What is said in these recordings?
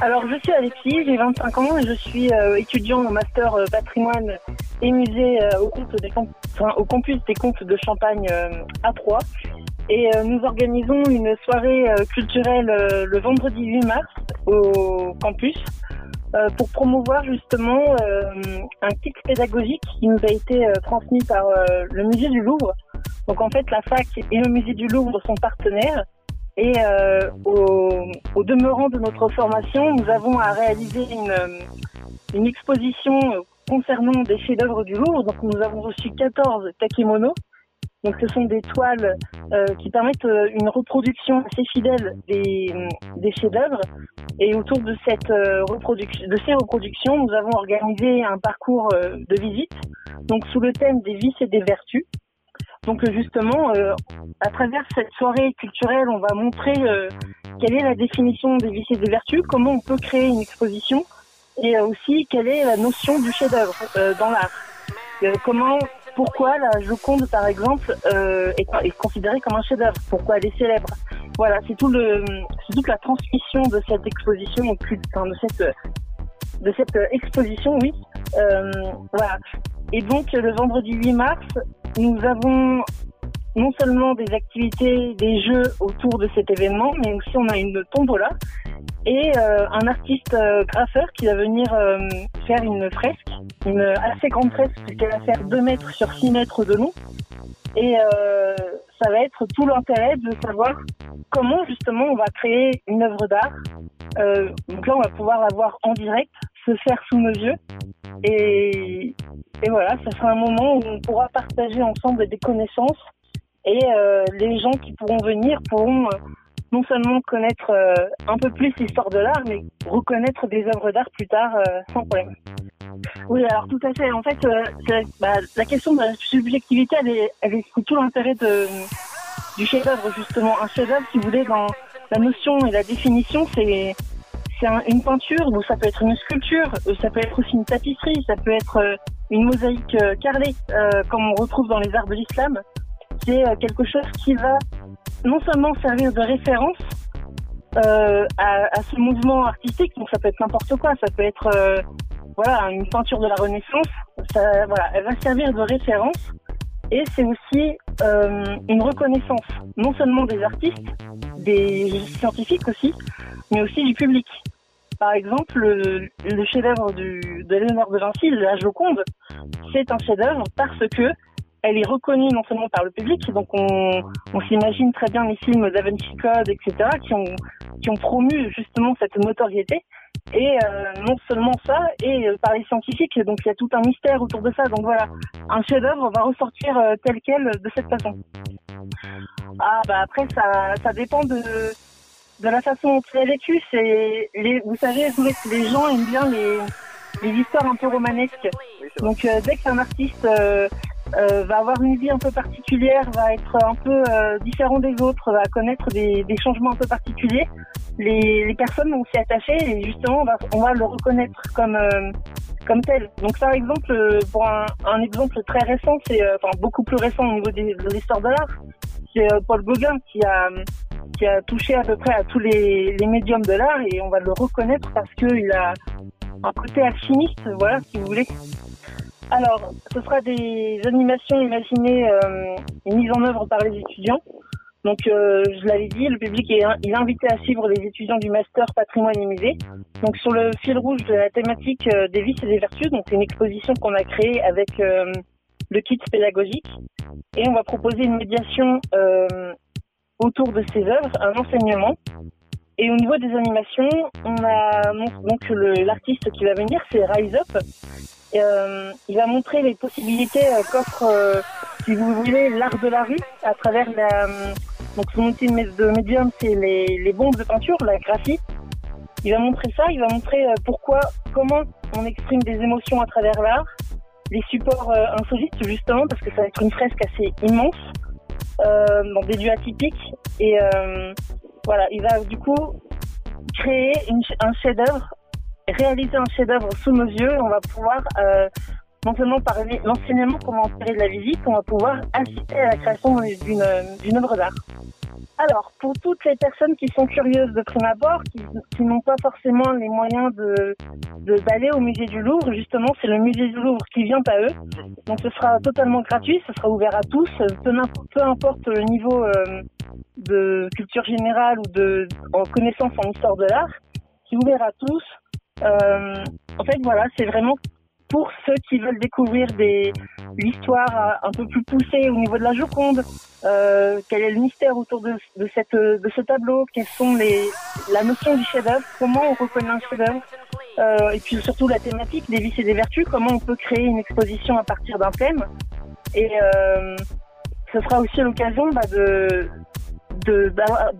Alors, je suis Alexis, j'ai 25 ans et je suis euh, étudiant en master euh, patrimoine et musée euh, au, des enfin, au campus des comptes de Champagne euh, à Troyes. Et euh, nous organisons une soirée culturelle le vendredi 8 mars au campus pour promouvoir justement un kit pédagogique qui nous a été transmis par le musée du Louvre. Donc en fait, la fac et le musée du Louvre sont partenaires. Et euh, au, au demeurant de notre formation, nous avons à réaliser une, euh, une exposition euh, concernant des chefs-d'œuvre du Louvre. Donc nous avons reçu 14 takimonos. Donc ce sont des toiles euh, qui permettent euh, une reproduction assez fidèle des, des chefs-d'œuvre. Et autour de cette euh, reproduction, de ces reproductions, nous avons organisé un parcours euh, de visite. Donc sous le thème des vices et des vertus. Donc euh, justement, euh, à travers cette soirée culturelle, on va montrer euh, quelle est la définition des vices et des vertus, comment on peut créer une exposition, et euh, aussi quelle est la notion du chef-d'œuvre euh, dans l'art. Euh, comment, pourquoi la Joconde, par exemple, est, est considérée comme un chef-d'œuvre? Pourquoi elle est célèbre? Voilà, c'est tout le, toute la transmission de cette exposition, au cul- enfin, de cette, de cette exposition, oui. Voilà. Et donc le vendredi 8 mars, nous avons non seulement des activités, des jeux autour de cet événement, mais aussi on a une tombola et euh, un artiste euh, graffeur qui va venir euh, faire une fresque, une assez grande fresque puisqu'elle va faire 2 mètres sur 6 mètres de long. Et ça va être tout l'intérêt de savoir comment justement on va créer une œuvre d'art. Donc là, on va pouvoir la voir en direct, se faire sous nos yeux. Et, et voilà, ça sera un moment où on pourra partager ensemble des connaissances et euh, les gens qui pourront venir pourront euh, non seulement connaître euh, un peu plus l'histoire de l'art, mais reconnaître des œuvres d'art plus tard euh, sans problème. Oui, alors tout à fait. En fait, euh, bah, la question de la subjectivité, elle est, elle est tout l'intérêt du chef-d'œuvre justement. Un chef-d'œuvre, si vous voulez, dans la notion et la définition, c'est c'est un- une peinture, ou ça peut être une sculpture, ça peut être aussi une tapisserie, ça peut être euh, une mosaïque euh, carrelée, euh, comme on retrouve dans les arts de l'islam. C'est euh, quelque chose qui va non seulement servir de référence euh, à, à ce mouvement artistique, donc ça peut être n'importe quoi, ça peut être euh, voilà une peinture de la Renaissance, ça, voilà, elle va servir de référence et c'est aussi euh, une reconnaissance non seulement des artistes, des scientifiques aussi, mais aussi du public. Par exemple, le, le chef-d'œuvre de Léonard de Vinci, la Joconde, c'est un chef-d'œuvre parce que elle est reconnue non seulement par le public, donc on, on s'imagine très bien les films Da Code, etc., qui ont, qui ont promu justement cette notoriété. Et euh, non seulement ça, et euh, par les scientifiques, donc il y a tout un mystère autour de ça. Donc voilà, un chef-d'œuvre va ressortir euh, tel quel de cette façon. Ah bah après ça, ça dépend de, de la façon dont il a vécu. C'est les, vous savez, vous- les gens aiment bien les, les histoires un peu romanesques. Donc euh, dès qu'un artiste euh, euh, va avoir une vie un peu particulière, va être un peu euh, différent des autres, va connaître des, des changements un peu particuliers, les, les personnes vont s'y attacher et justement on va, on va le reconnaître comme euh, comme tel. Donc par exemple, pour un, un exemple très récent, c'est euh, enfin beaucoup plus récent au niveau des- de l'histoire de l'art, c'est Paul Gauguin qui a qui a touché à peu près à tous les, médiums de l'art et on va le reconnaître parce qu'il a un côté alchimiste, voilà, si vous voulez. Alors, ce sera des animations imaginées euh, et mises en œuvre par les étudiants. Donc, euh, je l'avais dit, le public est, invité à suivre les étudiants du master patrimoine et musée. Donc, sur le fil rouge de la thématique euh, des vices et des vertus, donc c'est une exposition qu'on a créée avec le kit pédagogique. Et on va proposer une médiation autour de ces œuvres, un enseignement. Et au niveau des animations, on a donc l'artiste qui va venir, c'est Rise Up. Euh, il va montrer les possibilités euh, qu'offre, euh, si vous voulez, l'art de la rue à travers la. donc son outil de mé- de médium, c'est les, bombes de peinture, la graphie. Il va montrer ça, il va montrer pourquoi, comment on exprime des émotions à travers l'art, les supports insolites justement, parce que ça va être une fresque assez immense, euh, des lieux atypiques. Et euh, voilà, il va du coup créer un chef-d'œuvre, réaliser un chef-d'œuvre sous nos yeux. On va pouvoir euh, seulement par l'enseignement comment tirer de la visite, on va pouvoir assister à la création d'une œuvre d'art. Alors, pour toutes les personnes qui sont curieuses de prime abord, qui, qui n'ont pas forcément les moyens de d'aller au musée du Louvre, justement, c'est le musée du Louvre qui vient à eux. Donc, ce sera totalement gratuit, ce sera ouvert à tous, peu importe le niveau euh, de culture générale ou de en connaissance en histoire de l'art. C'est ouvert à tous. Euh, en fait, voilà, c'est vraiment pour ceux qui veulent découvrir des l'histoire euh, un peu plus poussée au niveau de la Joconde, euh, quel est le mystère autour de, de cette de ce tableau, quelles sont les la notion du chef-d'œuvre, comment on reconnaît un chef-d'œuvre, euh, et puis surtout la thématique des vices et des vertus, comment on peut créer une exposition à partir d'un thème? Et euh, ce sera aussi l'occasion bah, de de d'avoir-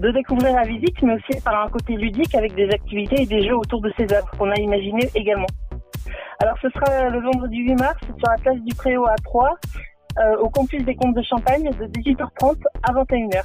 de découvrir la visite, mais aussi par un côté ludique avec des activités et des jeux autour de ces œuvres qu'on a imaginées également. Alors ce sera le vendredi 8 mars sur la place du Préau à 3, euh, au campus des Comptes de Champagne de 18h30 à 21h.